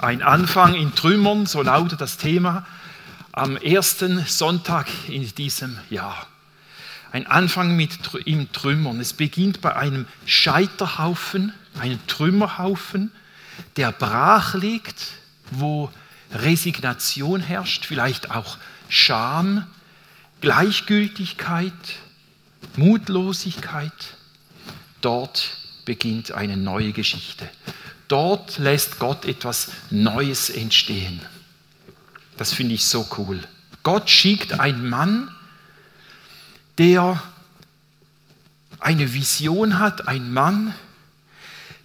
Ein Anfang in Trümmern, so lautet das Thema, am ersten Sonntag in diesem Jahr. Ein Anfang mit im Trümmern. Es beginnt bei einem Scheiterhaufen, einem Trümmerhaufen, der brach liegt, wo Resignation herrscht, vielleicht auch Scham, Gleichgültigkeit, Mutlosigkeit. Dort beginnt eine neue Geschichte. Dort lässt Gott etwas Neues entstehen. Das finde ich so cool. Gott schickt einen Mann, der eine Vision hat, ein Mann,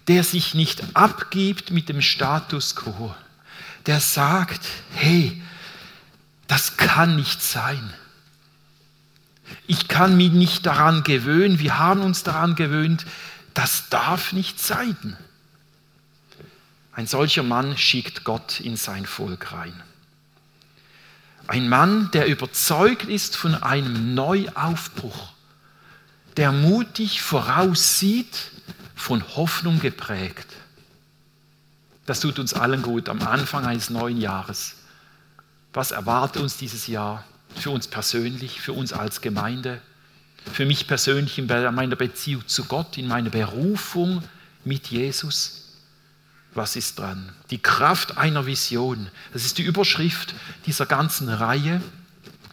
der sich nicht abgibt mit dem Status quo, der sagt, hey, das kann nicht sein. Ich kann mich nicht daran gewöhnen, wir haben uns daran gewöhnt, das darf nicht sein. Ein solcher Mann schickt Gott in sein Volk rein. Ein Mann, der überzeugt ist von einem Neuaufbruch, der mutig voraussieht, von Hoffnung geprägt. Das tut uns allen gut am Anfang eines neuen Jahres. Was erwartet uns dieses Jahr? Für uns persönlich, für uns als Gemeinde, für mich persönlich in meiner Beziehung zu Gott, in meiner Berufung mit Jesus was ist dran? Die Kraft einer Vision. Das ist die Überschrift dieser ganzen Reihe,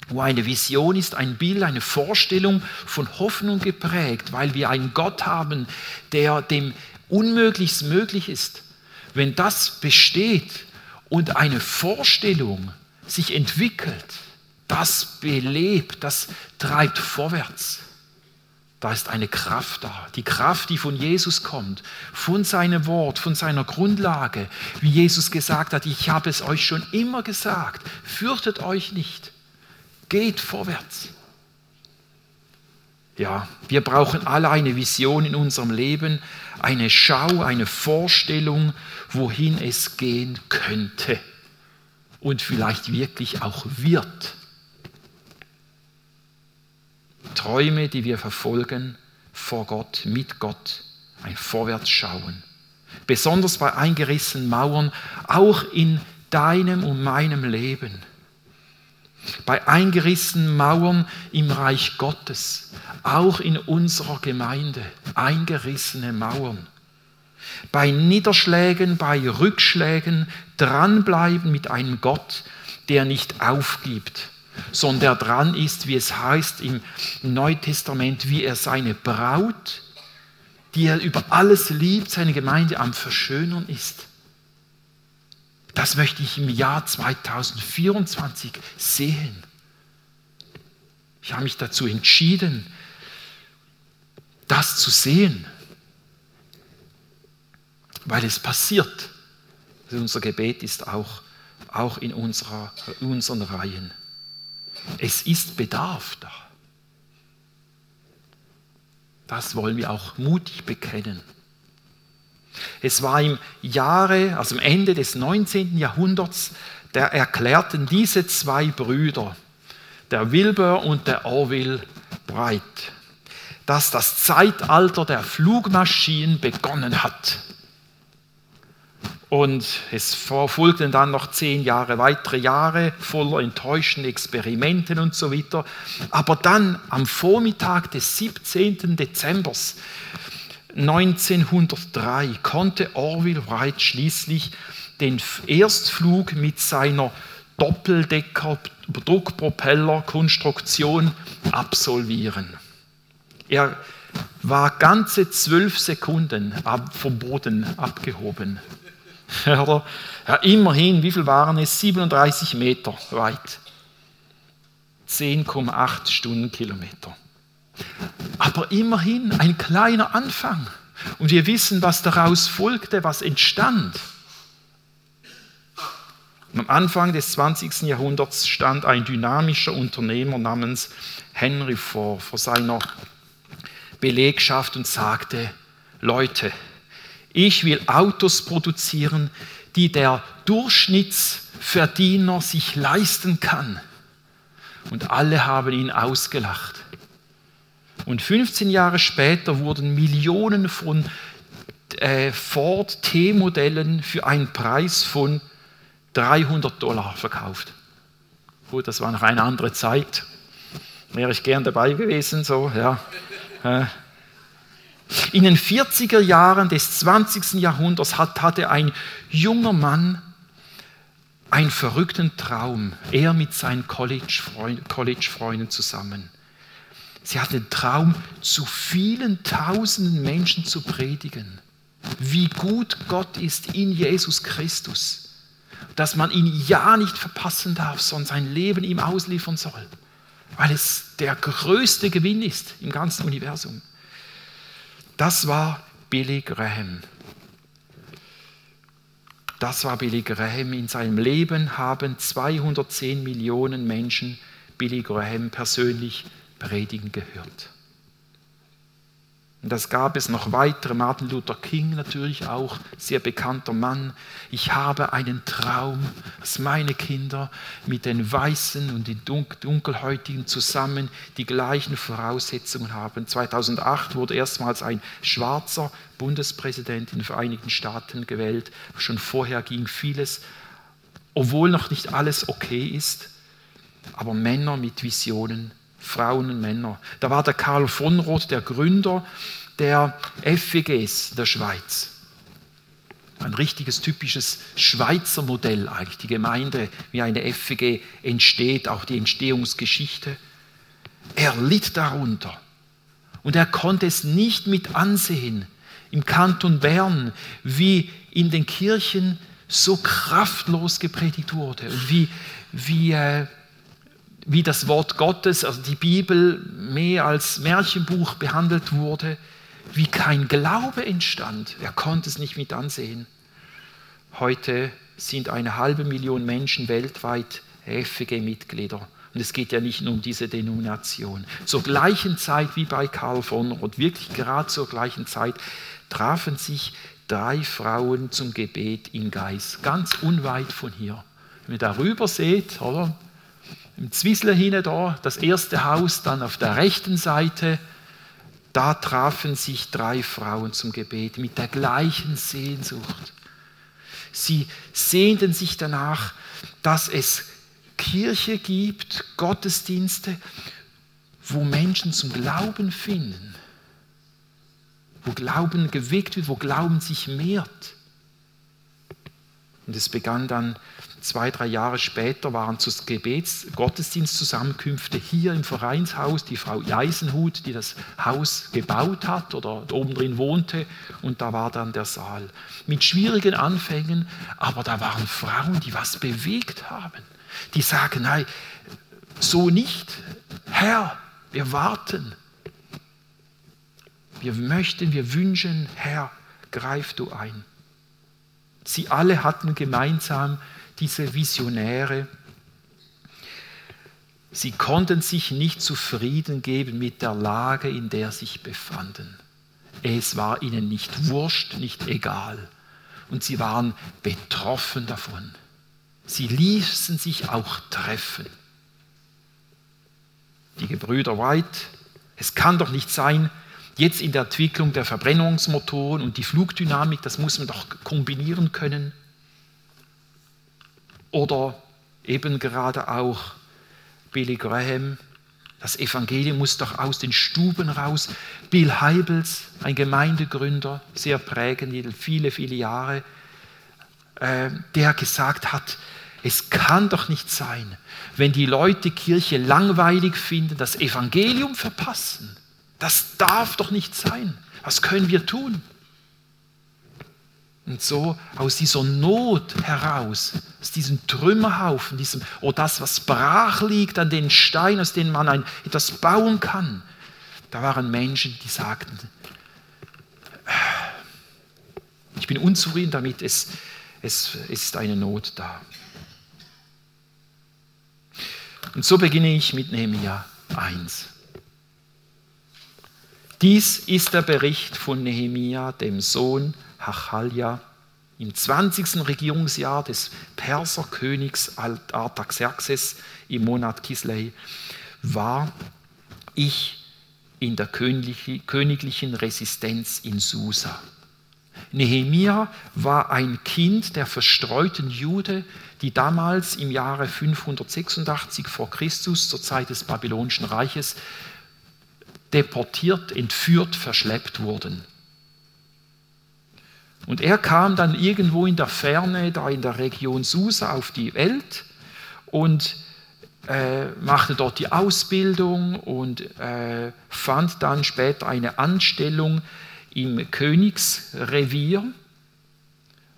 wo eine Vision ist, ein Bild, eine Vorstellung von Hoffnung geprägt, weil wir einen Gott haben, der dem Unmöglichst möglich ist. Wenn das besteht und eine Vorstellung sich entwickelt, das belebt, das treibt vorwärts. Da ist eine Kraft da. Die Kraft, die von Jesus kommt, von seinem Wort, von seiner Grundlage. Wie Jesus gesagt hat, ich habe es euch schon immer gesagt. Fürchtet euch nicht. Geht vorwärts. Ja, wir brauchen alle eine Vision in unserem Leben, eine Schau, eine Vorstellung, wohin es gehen könnte und vielleicht wirklich auch wird. Träume, die wir verfolgen vor Gott, mit Gott, ein Vorwärtsschauen. Besonders bei eingerissenen Mauern, auch in deinem und meinem Leben. Bei eingerissenen Mauern im Reich Gottes, auch in unserer Gemeinde, eingerissene Mauern. Bei Niederschlägen, bei Rückschlägen dranbleiben mit einem Gott, der nicht aufgibt, sondern der dran ist, wie es heißt im Neuen Testament, wie er seine Braut, die er über alles liebt, seine Gemeinde am Verschönern ist. Das möchte ich im Jahr 2024 sehen. Ich habe mich dazu entschieden, das zu sehen, weil es passiert. Also unser Gebet ist auch, auch in, unserer, unseren Reihen. Es ist Bedarf da. Das wollen wir auch mutig bekennen. Es war im Jahre, also am Ende des 19. Jahrhunderts, da erklärten diese zwei Brüder, der Wilbur und der Orville Bright, dass das Zeitalter der Flugmaschinen begonnen hat. Und es folgten dann noch zehn Jahre, weitere Jahre voller enttäuschenden Experimenten und so weiter. Aber dann am Vormittag des 17. Dezember 1903 konnte Orville Wright schließlich den Erstflug mit seiner Doppeldecker-Druckpropeller-Konstruktion absolvieren. Er war ganze zwölf Sekunden vom Boden abgehoben. Oder? Ja, immerhin, wie viel waren es? 37 Meter weit. 10,8 Stundenkilometer. Aber immerhin ein kleiner Anfang. Und wir wissen, was daraus folgte, was entstand. am Anfang des 20. Jahrhunderts stand ein dynamischer Unternehmer namens Henry Ford vor seiner Belegschaft und sagte, Leute, ich will Autos produzieren, die der Durchschnittsverdiener sich leisten kann. Und alle haben ihn ausgelacht. Und 15 Jahre später wurden Millionen von äh, Ford T-Modellen für einen Preis von 300 Dollar verkauft. Gut, das war noch eine andere Zeit. Wäre ich gern dabei gewesen, so, ja. In den 40er Jahren des 20. Jahrhunderts hatte ein junger Mann einen verrückten Traum, er mit seinen College-Freunden zusammen. Sie hatten den Traum, zu vielen tausenden Menschen zu predigen, wie gut Gott ist in Jesus Christus, dass man ihn ja nicht verpassen darf, sondern sein Leben ihm ausliefern soll, weil es der größte Gewinn ist im ganzen Universum. Das war Billy Graham. Das war Billy Graham. In seinem Leben haben 210 Millionen Menschen Billy Graham persönlich predigen gehört. Und das gab es noch weitere. Martin Luther King natürlich auch, sehr bekannter Mann. Ich habe einen Traum, dass meine Kinder mit den Weißen und den Dunkelhäutigen zusammen die gleichen Voraussetzungen haben. 2008 wurde erstmals ein schwarzer Bundespräsident in den Vereinigten Staaten gewählt. Schon vorher ging vieles, obwohl noch nicht alles okay ist. Aber Männer mit Visionen Frauen und Männer. Da war der Karl von Roth, der Gründer der FWGs der Schweiz. Ein richtiges, typisches Schweizer Modell eigentlich, die Gemeinde, wie eine FWG entsteht, auch die Entstehungsgeschichte. Er litt darunter und er konnte es nicht mit ansehen im Kanton Bern, wie in den Kirchen so kraftlos gepredigt wurde und wie, wie äh, wie das Wort Gottes, also die Bibel, mehr als Märchenbuch behandelt wurde, wie kein Glaube entstand. Er konnte es nicht mit ansehen. Heute sind eine halbe Million Menschen weltweit FG-Mitglieder. Und es geht ja nicht nur um diese Denomination. Zur gleichen Zeit wie bei Karl von Roth, wirklich gerade zur gleichen Zeit, trafen sich drei Frauen zum Gebet in Geist, ganz unweit von hier. Wenn ihr darüber seht, oder? Im Zwiesler hinten da, das erste Haus, dann auf der rechten Seite, da trafen sich drei Frauen zum Gebet mit der gleichen Sehnsucht. Sie sehnten sich danach, dass es Kirche gibt, Gottesdienste, wo Menschen zum Glauben finden, wo Glauben geweckt wird, wo Glauben sich mehrt. Und es begann dann zwei, drei Jahre später waren zu Gebets Gottesdienstzusammenkünfte hier im Vereinshaus, die Frau Eisenhut, die das Haus gebaut hat oder oben drin wohnte und da war dann der Saal. Mit schwierigen Anfängen, aber da waren Frauen, die was bewegt haben. Die sagen, nein, so nicht. Herr, wir warten. Wir möchten, wir wünschen, Herr, greif du ein. Sie alle hatten gemeinsam diese Visionäre, sie konnten sich nicht zufrieden geben mit der Lage, in der sie sich befanden. Es war ihnen nicht wurscht, nicht egal. Und sie waren betroffen davon. Sie ließen sich auch treffen. Die Gebrüder White, es kann doch nicht sein, jetzt in der Entwicklung der Verbrennungsmotoren und die Flugdynamik, das muss man doch kombinieren können. Oder eben gerade auch Billy Graham. Das Evangelium muss doch aus den Stuben raus. Bill Heibels, ein Gemeindegründer, sehr prägend, viele, viele Jahre, äh, der gesagt hat, es kann doch nicht sein, wenn die Leute Kirche langweilig finden, das Evangelium verpassen. Das darf doch nicht sein. Was können wir tun? Und so aus dieser Not heraus, aus diesem Trümmerhaufen, diesem, oh das, was brach liegt an den Steinen, aus denen man ein, etwas bauen kann, da waren Menschen, die sagten, ich bin unzufrieden damit, es, es, es ist eine Not da. Und so beginne ich mit Nehemiah 1. Dies ist der Bericht von Nehemia, dem Sohn Hachalja, im 20. Regierungsjahr des Perserkönigs Artaxerxes im Monat Kislei, war ich in der königlichen Resistenz in Susa. Nehemia war ein Kind der verstreuten Jude, die damals im Jahre 586 vor Christus zur Zeit des Babylonischen Reiches deportiert, entführt, verschleppt wurden. Und er kam dann irgendwo in der Ferne, da in der Region Susa, auf die Welt und äh, machte dort die Ausbildung und äh, fand dann später eine Anstellung im Königsrevier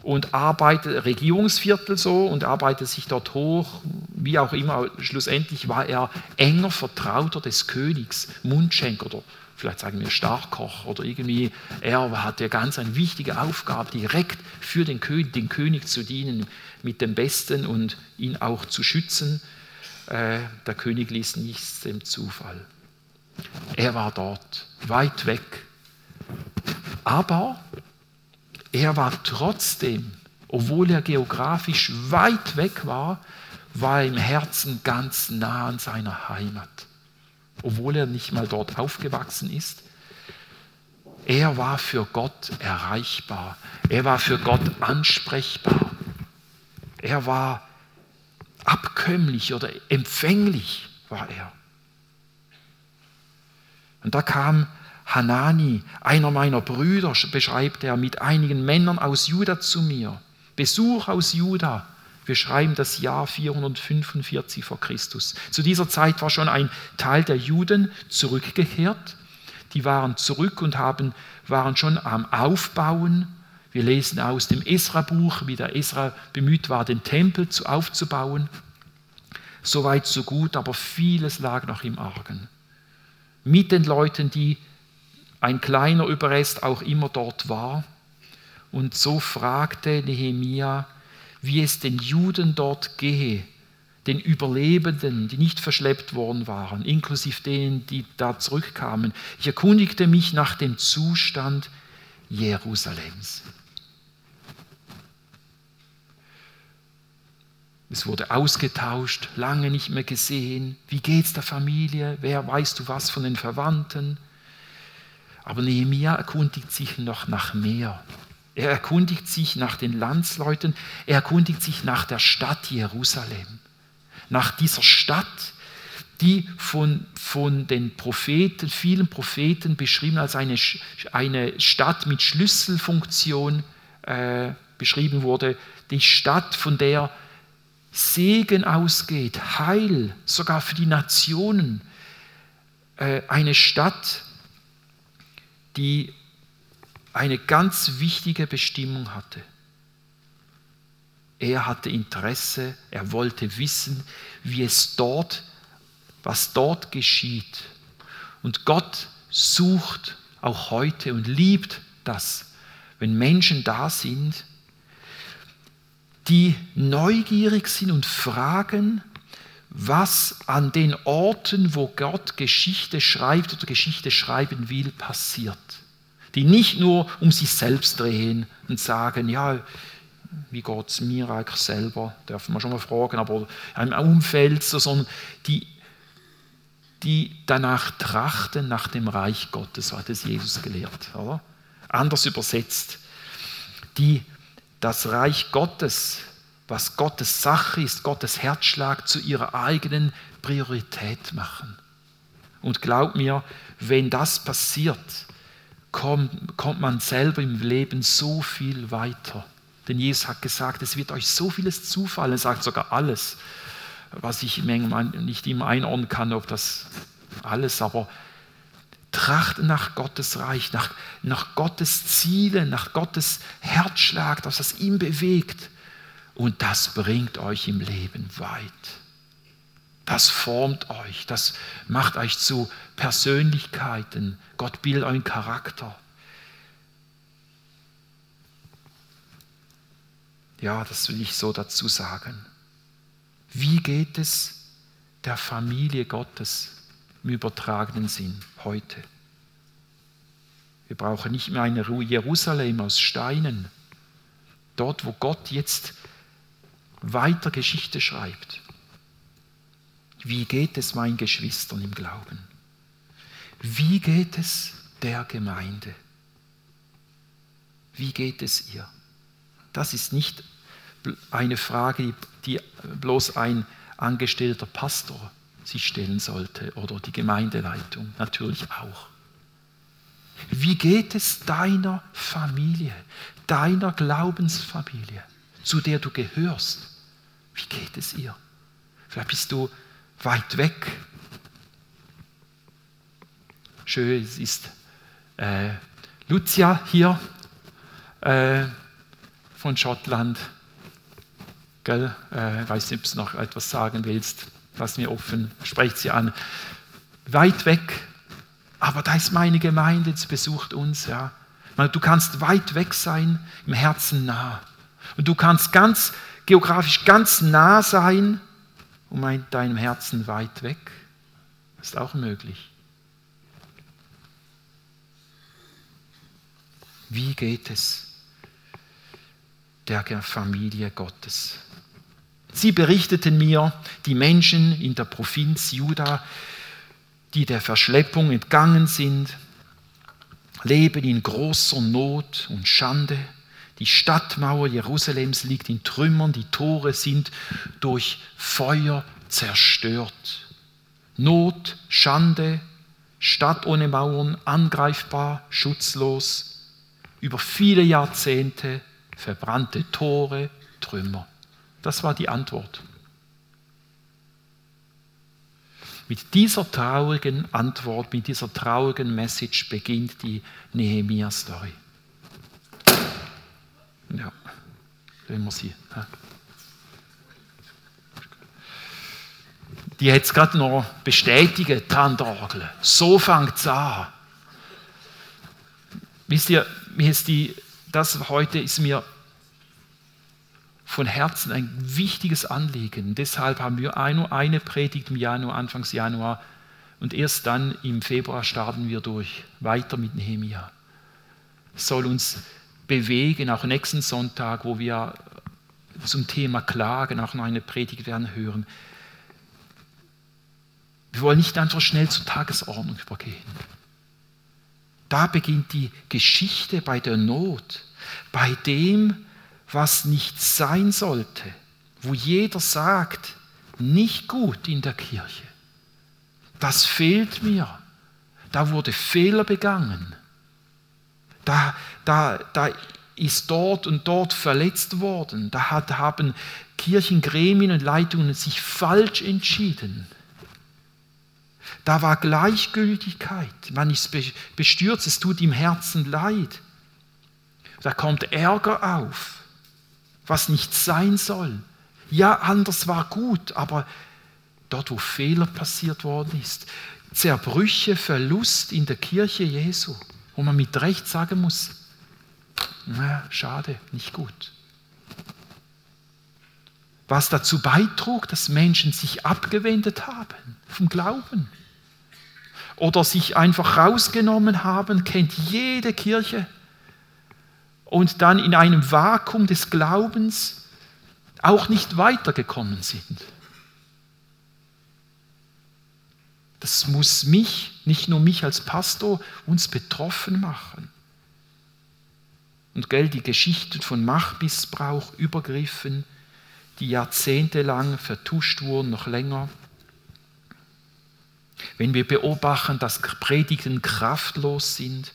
und arbeitete Regierungsviertel so und arbeitete sich dort hoch, wie auch immer. Schlussendlich war er enger Vertrauter des Königs, Mundschenk oder vielleicht sagen wir Starkkoch oder irgendwie. Er hatte ganz eine wichtige Aufgabe, direkt für den König, den König zu dienen mit dem Besten und ihn auch zu schützen. Äh, der König ließ nichts dem Zufall. Er war dort, weit weg. Aber er war trotzdem, obwohl er geografisch weit weg war, war im Herzen ganz nah an seiner Heimat. Obwohl er nicht mal dort aufgewachsen ist. Er war für Gott erreichbar. Er war für Gott ansprechbar. Er war abkömmlich oder empfänglich war er. Und da kam Hanani, einer meiner Brüder, beschreibt er, mit einigen Männern aus Juda zu mir. Besuch aus Juda. Wir schreiben das Jahr 445 vor Christus. Zu dieser Zeit war schon ein Teil der Juden zurückgekehrt. Die waren zurück und haben, waren schon am Aufbauen. Wir lesen aus dem Esra-Buch, wie der Esra bemüht war, den Tempel zu, aufzubauen. Soweit, so gut, aber vieles lag noch im Argen. Mit den Leuten, die ein kleiner Überrest auch immer dort war. Und so fragte Nehemia, wie es den Juden dort gehe, den Überlebenden, die nicht verschleppt worden waren, inklusive denen, die da zurückkamen. Ich erkundigte mich nach dem Zustand Jerusalems. Es wurde ausgetauscht, lange nicht mehr gesehen. Wie geht's der Familie? Wer weißt du was von den Verwandten? Aber Nehemia erkundigt sich noch nach mehr. Er erkundigt sich nach den Landsleuten, er erkundigt sich nach der Stadt Jerusalem, nach dieser Stadt, die von, von den Propheten, vielen Propheten beschrieben als eine, eine Stadt mit Schlüsselfunktion äh, beschrieben wurde, die Stadt, von der Segen ausgeht, Heil, sogar für die Nationen, äh, eine Stadt, die eine ganz wichtige Bestimmung hatte. Er hatte Interesse, er wollte wissen, wie es dort, was dort geschieht. Und Gott sucht auch heute und liebt das, wenn Menschen da sind, die neugierig sind und fragen, was an den Orten, wo Gott Geschichte schreibt oder Geschichte schreiben will, passiert. Die nicht nur um sich selbst drehen und sagen, ja, wie geht es mir eigentlich selber, darf man schon mal fragen, aber im Umfeld, sondern die, die danach trachten, nach dem Reich Gottes, so hat es Jesus gelehrt. Oder? Anders übersetzt, die das Reich Gottes was Gottes Sache ist, Gottes Herzschlag zu ihrer eigenen Priorität machen. Und glaub mir, wenn das passiert, kommt, kommt man selber im Leben so viel weiter. Denn Jesus hat gesagt, es wird euch so vieles zufallen, er sagt sogar alles, was ich nicht immer einordnen kann, ob das alles, aber tracht nach Gottes Reich, nach, nach Gottes Ziele, nach Gottes Herzschlag, dass das ihn bewegt und das bringt euch im Leben weit. Das formt euch, das macht euch zu Persönlichkeiten. Gott bildet euren Charakter. Ja, das will ich so dazu sagen. Wie geht es der Familie Gottes im übertragenen Sinn heute? Wir brauchen nicht mehr eine Jerusalem aus Steinen. Dort, wo Gott jetzt weiter Geschichte schreibt. Wie geht es meinen Geschwistern im Glauben? Wie geht es der Gemeinde? Wie geht es ihr? Das ist nicht eine Frage, die bloß ein angestellter Pastor sich stellen sollte oder die Gemeindeleitung natürlich auch. Wie geht es deiner Familie, deiner Glaubensfamilie, zu der du gehörst? Wie geht es ihr? Vielleicht bist du weit weg. Schön, es ist äh, Lucia hier äh, von Schottland. Gell? Äh, weiß nicht, ob du noch etwas sagen willst. Lass mir offen, sprecht sie an. Weit weg, aber da ist meine Gemeinde, sie besucht uns. Ja. Du kannst weit weg sein, im Herzen nah. Und du kannst ganz geografisch ganz nah sein und in deinem Herzen weit weg. Das ist auch möglich. Wie geht es der Familie Gottes? Sie berichteten mir, die Menschen in der Provinz Juda, die der Verschleppung entgangen sind, leben in großer Not und Schande. Die Stadtmauer Jerusalems liegt in Trümmern, die Tore sind durch Feuer zerstört. Not, Schande, Stadt ohne Mauern, angreifbar, schutzlos, über viele Jahrzehnte verbrannte Tore, Trümmer. Das war die Antwort. Mit dieser traurigen Antwort, mit dieser traurigen Message beginnt die Nehemia-Story. Ja, wenn wir sie. Die hat es gerade noch bestätigt, Tandorgel. So fängt es an. Wisst ihr, mir ist die, das heute ist mir von Herzen ein wichtiges Anliegen. Deshalb haben wir nur eine Predigt im Januar, Anfangs Januar und erst dann im Februar starten wir durch, weiter mit Nehemia. Soll uns bewegen, auch nächsten Sonntag, wo wir zum Thema Klagen auch noch eine Predigt werden hören. Wir wollen nicht einfach schnell zur Tagesordnung übergehen. Da beginnt die Geschichte bei der Not, bei dem, was nicht sein sollte, wo jeder sagt, nicht gut in der Kirche. Das fehlt mir. Da wurde Fehler begangen. Da, da, da ist dort und dort verletzt worden. Da hat, haben Kirchengremien und Leitungen sich falsch entschieden. Da war Gleichgültigkeit. Man ist bestürzt, es tut im Herzen leid. Da kommt Ärger auf was nicht sein soll. Ja, anders war gut, aber dort, wo Fehler passiert worden ist, Zerbrüche, Verlust in der Kirche Jesu, wo man mit Recht sagen muss, na, schade, nicht gut. Was dazu beitrug, dass Menschen sich abgewendet haben vom Glauben oder sich einfach rausgenommen haben, kennt jede Kirche und dann in einem Vakuum des Glaubens auch nicht weitergekommen sind. Das muss mich, nicht nur mich als Pastor, uns betroffen machen. Und gell, die Geschichten von Machtmissbrauch, Übergriffen, die jahrzehntelang vertuscht wurden, noch länger. Wenn wir beobachten, dass Predigten kraftlos sind,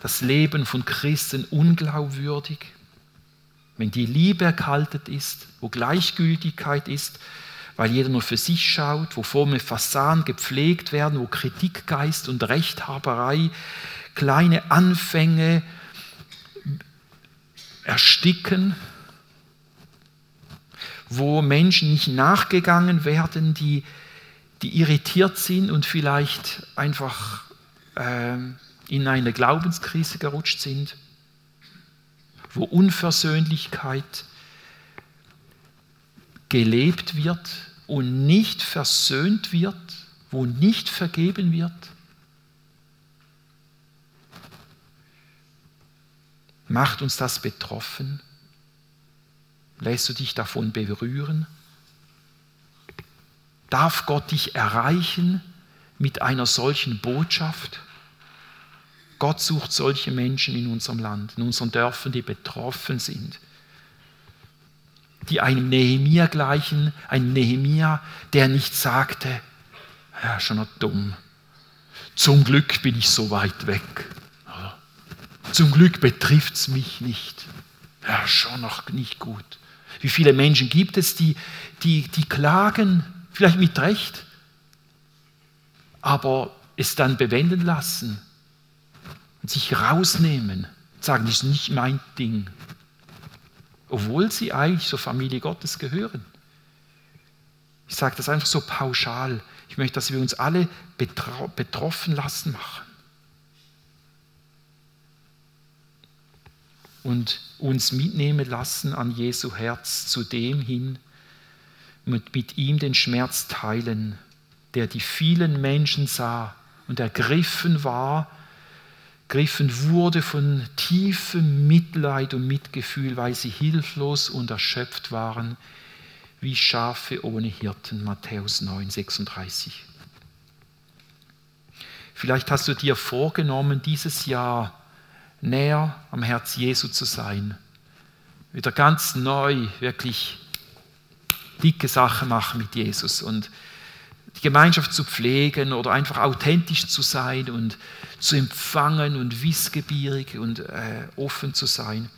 das Leben von Christen unglaubwürdig, wenn die Liebe erkaltet ist, wo Gleichgültigkeit ist, weil jeder nur für sich schaut, wo Formen Fassaden gepflegt werden, wo Kritikgeist und Rechthaberei kleine Anfänge ersticken, wo Menschen nicht nachgegangen werden, die, die irritiert sind und vielleicht einfach äh, in eine Glaubenskrise gerutscht sind, wo Unversöhnlichkeit gelebt wird und nicht versöhnt wird, wo nicht vergeben wird. Macht uns das betroffen? Lässt du dich davon berühren? Darf Gott dich erreichen mit einer solchen Botschaft? Gott sucht solche Menschen in unserem Land, in unseren Dörfern, die betroffen sind. Die einem Nehemia gleichen, ein Nehemia, der nicht sagte, ja, schon noch dumm. Zum Glück bin ich so weit weg. Zum Glück betrifft es mich nicht. Ja, schon noch nicht gut. Wie viele Menschen gibt es, die, die, die klagen, vielleicht mit Recht, aber es dann bewenden lassen und sich rausnehmen, sagen, das ist nicht mein Ding, obwohl sie eigentlich zur Familie Gottes gehören. Ich sage das einfach so pauschal. Ich möchte, dass wir uns alle betroffen lassen machen. Und uns mitnehmen lassen an Jesu Herz zu dem hin und mit ihm den Schmerz teilen, der die vielen Menschen sah und ergriffen war, griffen wurde von tiefem Mitleid und Mitgefühl, weil sie hilflos und erschöpft waren, wie Schafe ohne Hirten. Matthäus 9, 36. Vielleicht hast du dir vorgenommen, dieses Jahr näher am Herz Jesu zu sein. Wieder ganz neu, wirklich dicke Sachen machen mit Jesus und die Gemeinschaft zu pflegen oder einfach authentisch zu sein und zu empfangen und wissgebierig und äh, offen zu sein.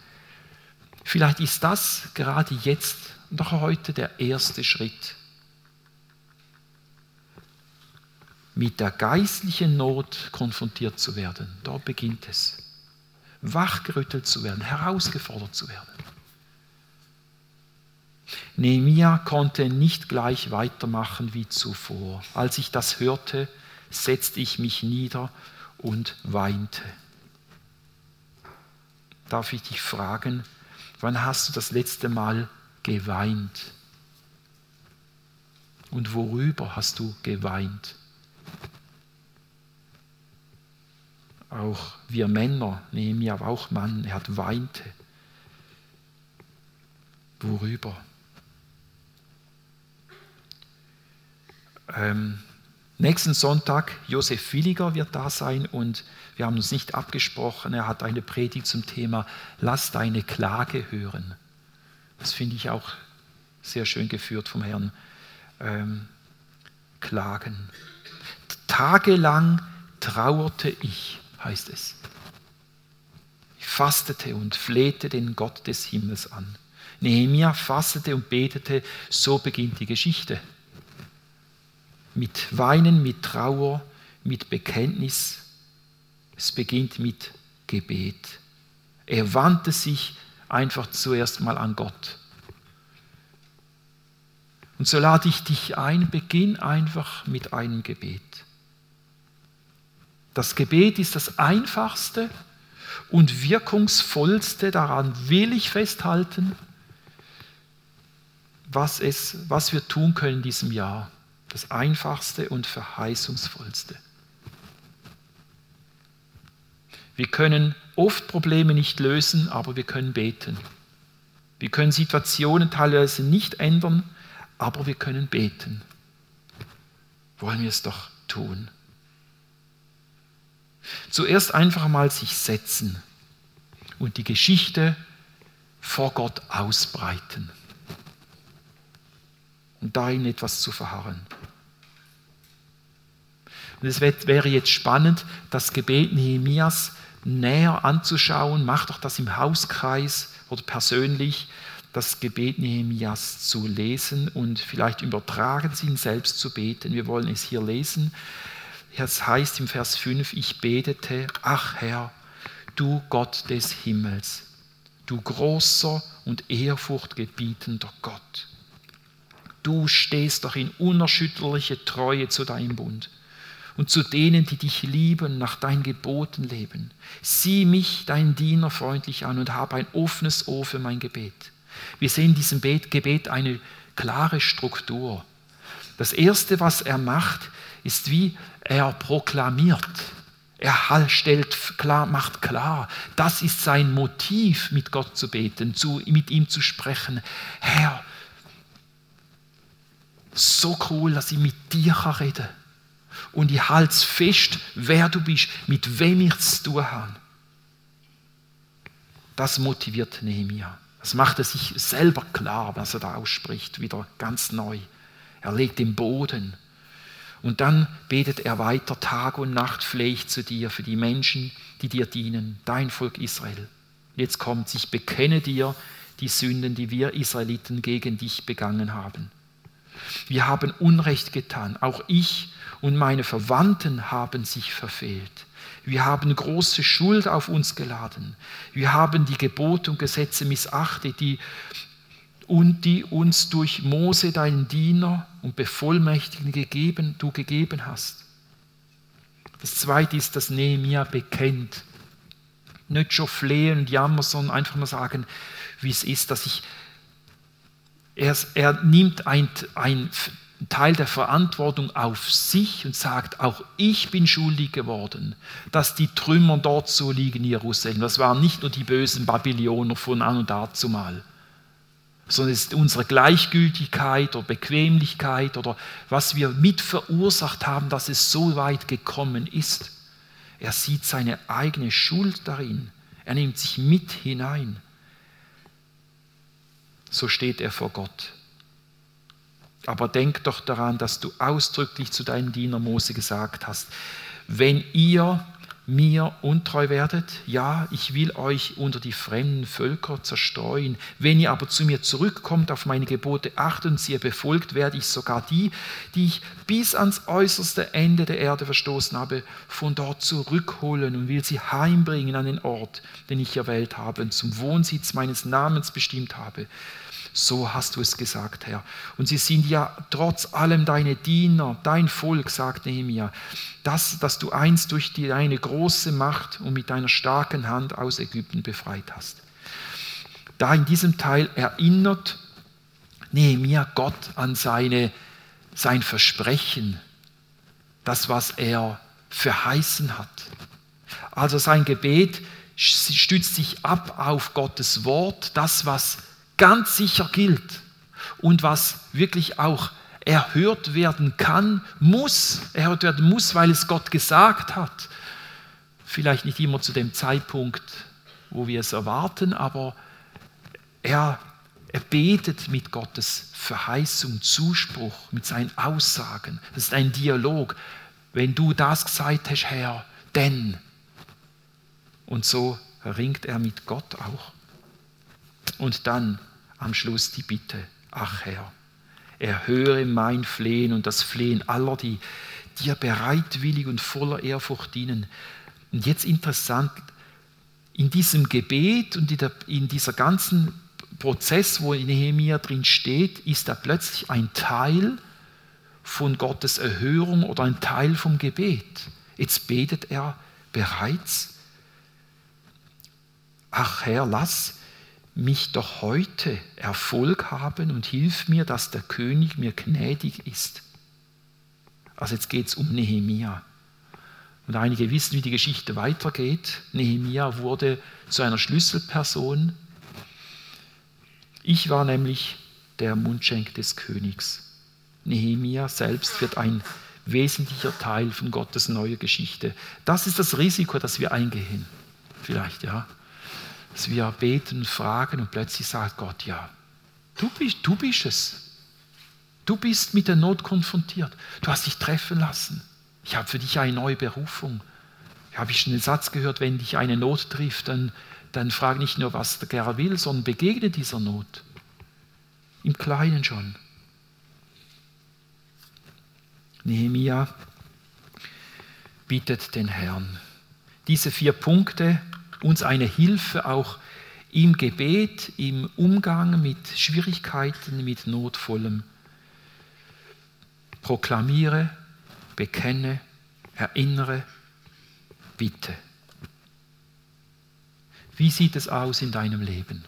Vielleicht ist das gerade jetzt auch heute der erste Schritt. Mit der geistlichen Not konfrontiert zu werden. Dort beginnt es. Wachgerüttelt zu werden, herausgefordert zu werden. Nehemia konnte nicht gleich weitermachen wie zuvor. Als ich das hörte, setzte ich mich nieder und weinte. Darf ich dich fragen, wann hast du das letzte Mal geweint? Und worüber hast du geweint? Auch wir Männer, Nehemia war auch Mann, er hat weinte. Worüber? Ähm, nächsten Sonntag, Josef Williger wird da sein und wir haben uns nicht abgesprochen. Er hat eine Predigt zum Thema Lass deine Klage hören. Das finde ich auch sehr schön geführt vom Herrn. Ähm, Klagen. Tagelang trauerte ich, heißt es. Ich fastete und flehte den Gott des Himmels an. Nehemia fastete und betete, so beginnt die Geschichte mit Weinen, mit Trauer, mit Bekenntnis. Es beginnt mit Gebet. Er wandte sich einfach zuerst mal an Gott. Und so lade ich dich ein, beginn einfach mit einem Gebet. Das Gebet ist das einfachste und wirkungsvollste, daran will ich festhalten, was, es, was wir tun können in diesem Jahr das einfachste und verheißungsvollste. Wir können oft Probleme nicht lösen, aber wir können beten. Wir können Situationen teilweise nicht ändern, aber wir können beten. Wollen wir es doch tun. Zuerst einfach mal sich setzen und die Geschichte vor Gott ausbreiten und darin etwas zu verharren. Und es wäre jetzt spannend, das Gebet Nehemias näher anzuschauen. Mach doch das im Hauskreis oder persönlich, das Gebet Nehemias zu lesen und vielleicht übertragen Sie ihn selbst zu beten. Wir wollen es hier lesen. Es heißt im Vers 5, ich betete, ach Herr, du Gott des Himmels, du großer und ehrfurchtgebietender Gott. Du stehst doch in unerschütterliche Treue zu deinem Bund und zu denen, die dich lieben, nach deinen Geboten leben. Sieh mich, dein Diener, freundlich an und habe ein offenes Ohr für mein Gebet. Wir sehen in diesem Gebet eine klare Struktur. Das Erste, was er macht, ist wie er proklamiert. Er stellt klar, macht klar, das ist sein Motiv, mit Gott zu beten, zu, mit ihm zu sprechen. Herr, so cool, dass ich mit dir reden kann und ich halte fest, wer du bist, mit wem ich es zu tun habe. Das motiviert Nehemiah. Das macht er sich selber klar, was er da ausspricht, wieder ganz neu. Er legt den Boden. Und dann betet er weiter, Tag und Nacht flehe ich zu dir für die Menschen, die dir dienen, dein Volk Israel. Jetzt kommt, ich bekenne dir die Sünden, die wir Israeliten gegen dich begangen haben. Wir haben Unrecht getan, auch ich und meine Verwandten haben sich verfehlt. Wir haben große Schuld auf uns geladen. Wir haben die Gebote und Gesetze missachtet, die und die uns durch Mose, deinen Diener und Bevollmächtigten gegeben, du gegeben hast. Das zweite ist, dass Nehemiah bekennt. Nicht schon flehen und jammern, sondern einfach mal sagen, wie es ist, dass ich, er, er nimmt ein, ein Teil der Verantwortung auf sich und sagt, auch ich bin schuldig geworden, dass die Trümmer dort so liegen in Jerusalem. Das waren nicht nur die bösen Babyloner von an und dazu mal, sondern es ist unsere Gleichgültigkeit oder Bequemlichkeit oder was wir mit verursacht haben, dass es so weit gekommen ist. Er sieht seine eigene Schuld darin. Er nimmt sich mit hinein. So steht er vor Gott. Aber denk doch daran, dass du ausdrücklich zu deinem Diener Mose gesagt hast, wenn ihr mir untreu werdet, ja, ich will euch unter die fremden Völker zerstreuen. Wenn ihr aber zu mir zurückkommt, auf meine Gebote achtet und sie befolgt, werde ich sogar die, die ich bis ans äußerste Ende der Erde verstoßen habe, von dort zurückholen und will sie heimbringen an den Ort, den ich erwählt habe und zum Wohnsitz meines Namens bestimmt habe. So hast du es gesagt, Herr. Und sie sind ja trotz allem deine Diener, dein Volk, sagt Nehemiah. Das, dass du einst durch deine große Macht und mit deiner starken Hand aus Ägypten befreit hast. Da in diesem Teil erinnert Nehemiah Gott an seine, sein Versprechen, das, was er verheißen hat. Also sein Gebet stützt sich ab auf Gottes Wort, das, was ganz sicher gilt und was wirklich auch erhört werden kann, muss, erhört werden muss, weil es Gott gesagt hat. Vielleicht nicht immer zu dem Zeitpunkt, wo wir es erwarten, aber er, er betet mit Gottes Verheißung, Zuspruch, mit seinen Aussagen. Das ist ein Dialog. Wenn du das gesagt hast, Herr, denn. Und so ringt er mit Gott auch. Und dann am Schluss die Bitte, ach Herr, erhöre mein Flehen und das Flehen aller, die dir bereitwillig und voller Ehrfurcht dienen. Und jetzt interessant, in diesem Gebet und in dieser ganzen Prozess, wo in Nehemiah drin steht, ist da plötzlich ein Teil von Gottes Erhörung oder ein Teil vom Gebet. Jetzt betet er bereits, ach Herr, lass mich doch heute Erfolg haben und hilf mir, dass der König mir gnädig ist. Also jetzt geht es um Nehemia. Und einige wissen, wie die Geschichte weitergeht. Nehemia wurde zu einer Schlüsselperson. Ich war nämlich der Mundschenk des Königs. Nehemia selbst wird ein wesentlicher Teil von Gottes neuer Geschichte. Das ist das Risiko, das wir eingehen. Vielleicht, ja dass wir beten, fragen und plötzlich sagt Gott, ja, du bist, du bist es. Du bist mit der Not konfrontiert. Du hast dich treffen lassen. Ich habe für dich eine neue Berufung. Ich habe schon den Satz gehört, wenn dich eine Not trifft, dann, dann frag nicht nur, was der Herr will, sondern begegne dieser Not. Im Kleinen schon. Nehemia bittet den Herrn. Diese vier Punkte uns eine Hilfe auch im Gebet, im Umgang mit Schwierigkeiten, mit Notvollem. Proklamiere, bekenne, erinnere, bitte. Wie sieht es aus in deinem Leben?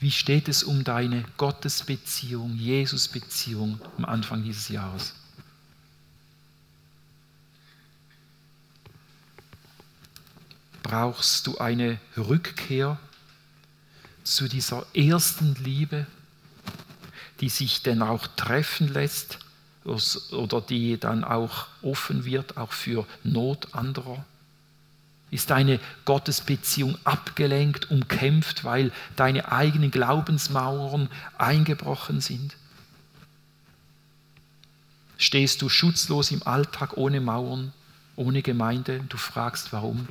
Wie steht es um deine Gottesbeziehung, Jesusbeziehung am Anfang dieses Jahres? Brauchst du eine Rückkehr zu dieser ersten Liebe, die sich denn auch treffen lässt oder die dann auch offen wird, auch für Not anderer? Ist deine Gottesbeziehung abgelenkt, umkämpft, weil deine eigenen Glaubensmauern eingebrochen sind? Stehst du schutzlos im Alltag ohne Mauern, ohne Gemeinde? Du fragst, warum?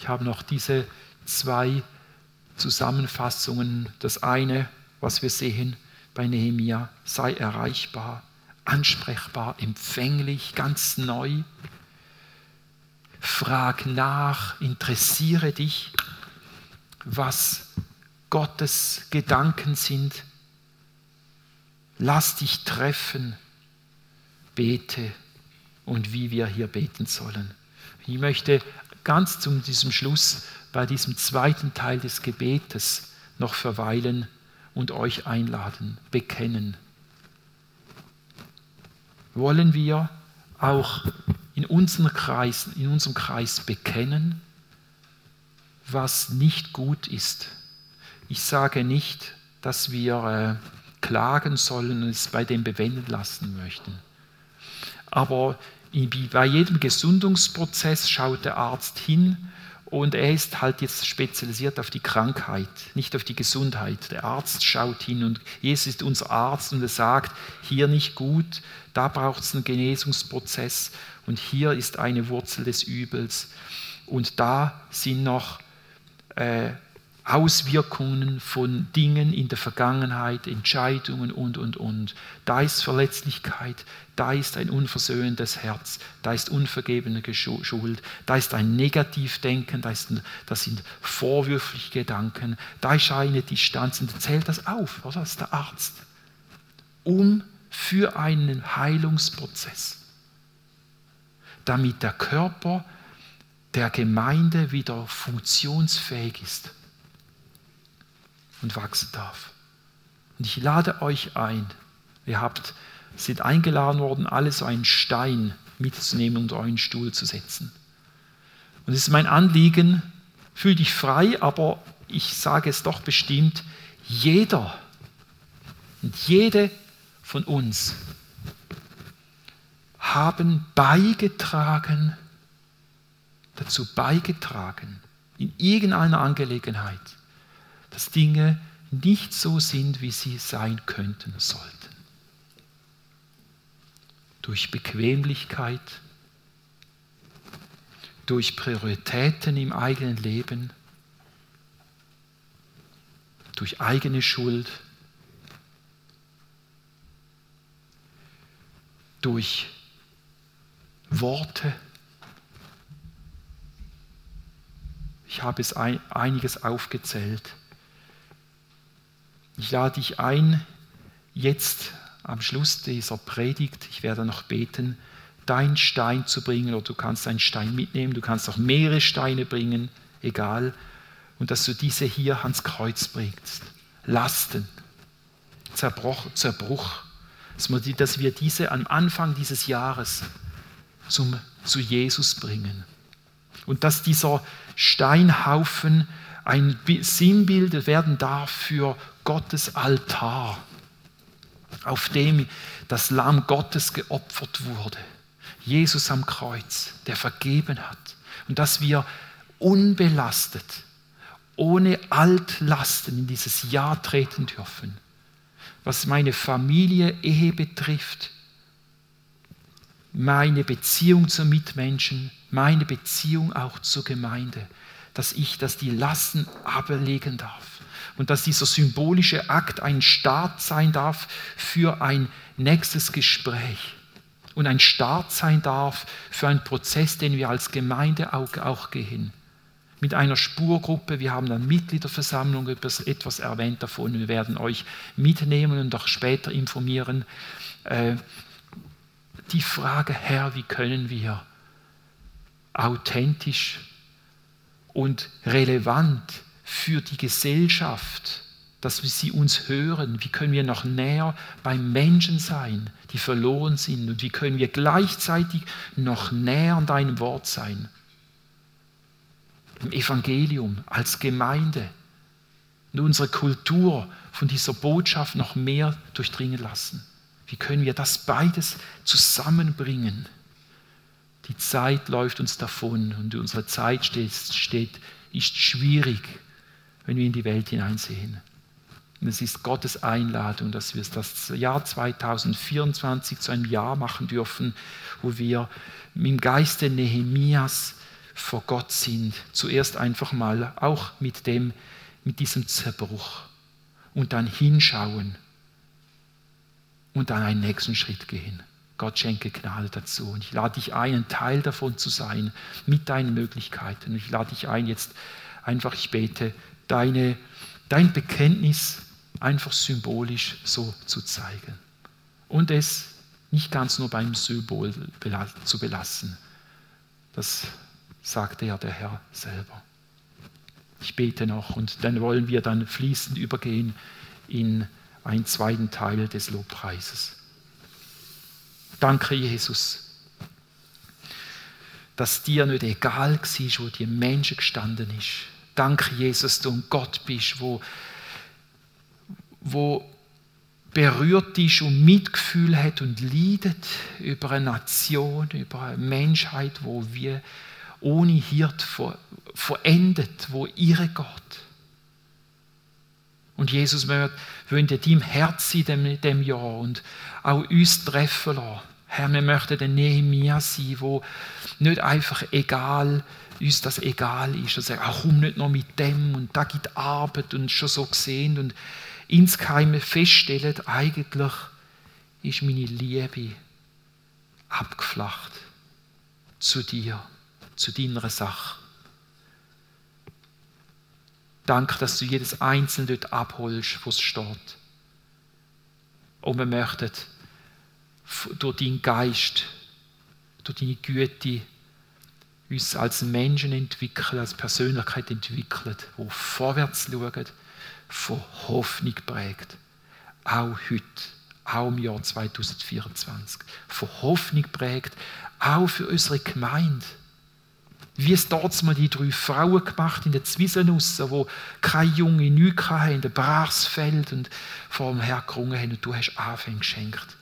Ich habe noch diese zwei Zusammenfassungen. Das eine, was wir sehen bei Nehemia, sei erreichbar, ansprechbar, empfänglich, ganz neu. Frag nach, interessiere dich, was Gottes Gedanken sind. Lass dich treffen, bete und wie wir hier beten sollen. Ich möchte ganz zu diesem Schluss bei diesem zweiten Teil des Gebetes noch verweilen und euch einladen, bekennen. Wollen wir auch in unserem Kreis, in unserem Kreis bekennen, was nicht gut ist. Ich sage nicht, dass wir äh, klagen sollen und es bei dem bewenden lassen möchten. Aber bei jedem Gesundungsprozess schaut der Arzt hin und er ist halt jetzt spezialisiert auf die Krankheit, nicht auf die Gesundheit. Der Arzt schaut hin und Jesus ist unser Arzt und er sagt, hier nicht gut, da braucht es einen Genesungsprozess und hier ist eine Wurzel des Übels und da sind noch äh, Auswirkungen von Dingen in der Vergangenheit, Entscheidungen und, und, und. Da ist Verletzlichkeit, da ist ein unversöhnendes Herz, da ist unvergebene Schuld, da ist ein Negativdenken, da, ist, das sind vorwürfliche Gedanken, da ist eine Distanz und zählt das auf, oder? Das ist der Arzt. Um für einen Heilungsprozess, damit der Körper der Gemeinde wieder funktionsfähig ist und wachsen darf. Und ich lade euch ein, ihr habt, seid eingeladen worden, alle so einen Stein mitzunehmen und euren Stuhl zu setzen. Und es ist mein Anliegen, fühl dich frei, aber ich sage es doch bestimmt, jeder und jede von uns haben beigetragen, dazu beigetragen, in irgendeiner Angelegenheit, dass Dinge nicht so sind, wie sie sein könnten sollten. Durch Bequemlichkeit, durch Prioritäten im eigenen Leben, durch eigene Schuld, durch Worte. Ich habe es ein, einiges aufgezählt. Ich lade dich ein, jetzt am Schluss dieser Predigt, ich werde noch beten, deinen Stein zu bringen oder du kannst einen Stein mitnehmen, du kannst auch mehrere Steine bringen, egal, und dass du diese hier ans Kreuz bringst. Lasten, Zerbruch, Zerbruch dass wir diese am Anfang dieses Jahres zum, zu Jesus bringen. Und dass dieser Steinhaufen ein Sinnbild werden darf für Gottes Altar, auf dem das Lamm Gottes geopfert wurde. Jesus am Kreuz, der vergeben hat. Und dass wir unbelastet, ohne Altlasten in dieses Jahr treten dürfen. Was meine Familie, Ehe betrifft, meine Beziehung zu Mitmenschen, meine Beziehung auch zur Gemeinde, dass ich das die Lasten ablegen darf und dass dieser symbolische Akt ein Start sein darf für ein nächstes Gespräch und ein Start sein darf für einen Prozess, den wir als Gemeinde auch, auch gehen. Mit einer Spurgruppe, wir haben dann Mitgliederversammlung etwas erwähnt davon, wir werden euch mitnehmen und auch später informieren. Äh, die Frage, Herr, wie können wir authentisch und relevant für die Gesellschaft, dass wir sie uns hören. Wie können wir noch näher beim Menschen sein, die verloren sind? Und wie können wir gleichzeitig noch näher an deinem Wort sein? Im Evangelium, als Gemeinde. und unsere Kultur von dieser Botschaft noch mehr durchdringen lassen. Wie können wir das beides zusammenbringen? Die Zeit läuft uns davon und unsere Zeit steht, steht, ist schwierig, wenn wir in die Welt hineinsehen. Und es ist Gottes Einladung, dass wir das Jahr 2024 zu einem Jahr machen dürfen, wo wir im Geiste Nehemias vor Gott sind. Zuerst einfach mal auch mit, dem, mit diesem Zerbruch und dann hinschauen und dann einen nächsten Schritt gehen. Gott schenke Gnade dazu. Und ich lade dich ein, ein Teil davon zu sein, mit deinen Möglichkeiten. Und ich lade dich ein, jetzt einfach, ich bete, deine, dein Bekenntnis einfach symbolisch so zu zeigen. Und es nicht ganz nur beim Symbol zu belassen. Das sagte ja der Herr selber. Ich bete noch und dann wollen wir dann fließend übergehen in einen zweiten Teil des Lobpreises. Danke, Jesus, dass dir nicht egal war, wo die Menschen gestanden ist. Danke, Jesus, du ein Gott bist, wo, wo berührt ist und Mitgefühl hat und leidet über eine Nation, über eine Menschheit, wo wir ohne Hirt verendet, wo ihre Gott. Und Jesus möchte in deinem Herz in dem, dem Jahr und auch uns treffen lassen. Herr, wir möchten der Nehemia sein, wo nicht einfach egal uns das egal ist. Und sagen, ach, komm nicht noch mit dem und da gibt Arbeit und schon so gesehen und insgeheim feststellen, eigentlich ist meine Liebe abgeflacht zu dir zu deiner Sache. Danke, dass du jedes Einzelne dort abholst, wo es steht. Und wir möchten durch deinen Geist, durch deine Güte uns als Menschen entwickeln, als Persönlichkeit entwickeln, die vorwärts schauen, von Hoffnung prägt. Auch heute, auch im Jahr 2024. Von Hoffnung prägt, auch für unsere Gemeinde wie es dort mal die drei Frauen gemacht in den Zwieselnussen, wo keine Junge nichts hatten, ein braches Feld und vor dem Herrn gerungen haben und du hast Anfänge geschenkt.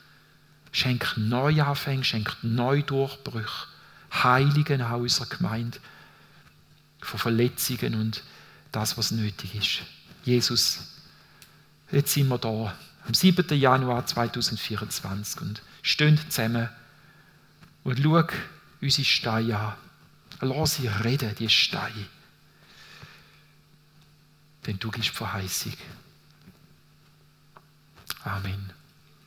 Schenk neue Anfänge, schenk neue Durchbrüche, Heiligen auch unserer Gemeinde, von Verletzungen und das, was nötig ist. Jesus, jetzt sind wir da, am 7. Januar 2024 und stehen zusammen und schauen unsere Steine an Lass sie reden, die Steine. Denn du gibst Verheißung. Amen.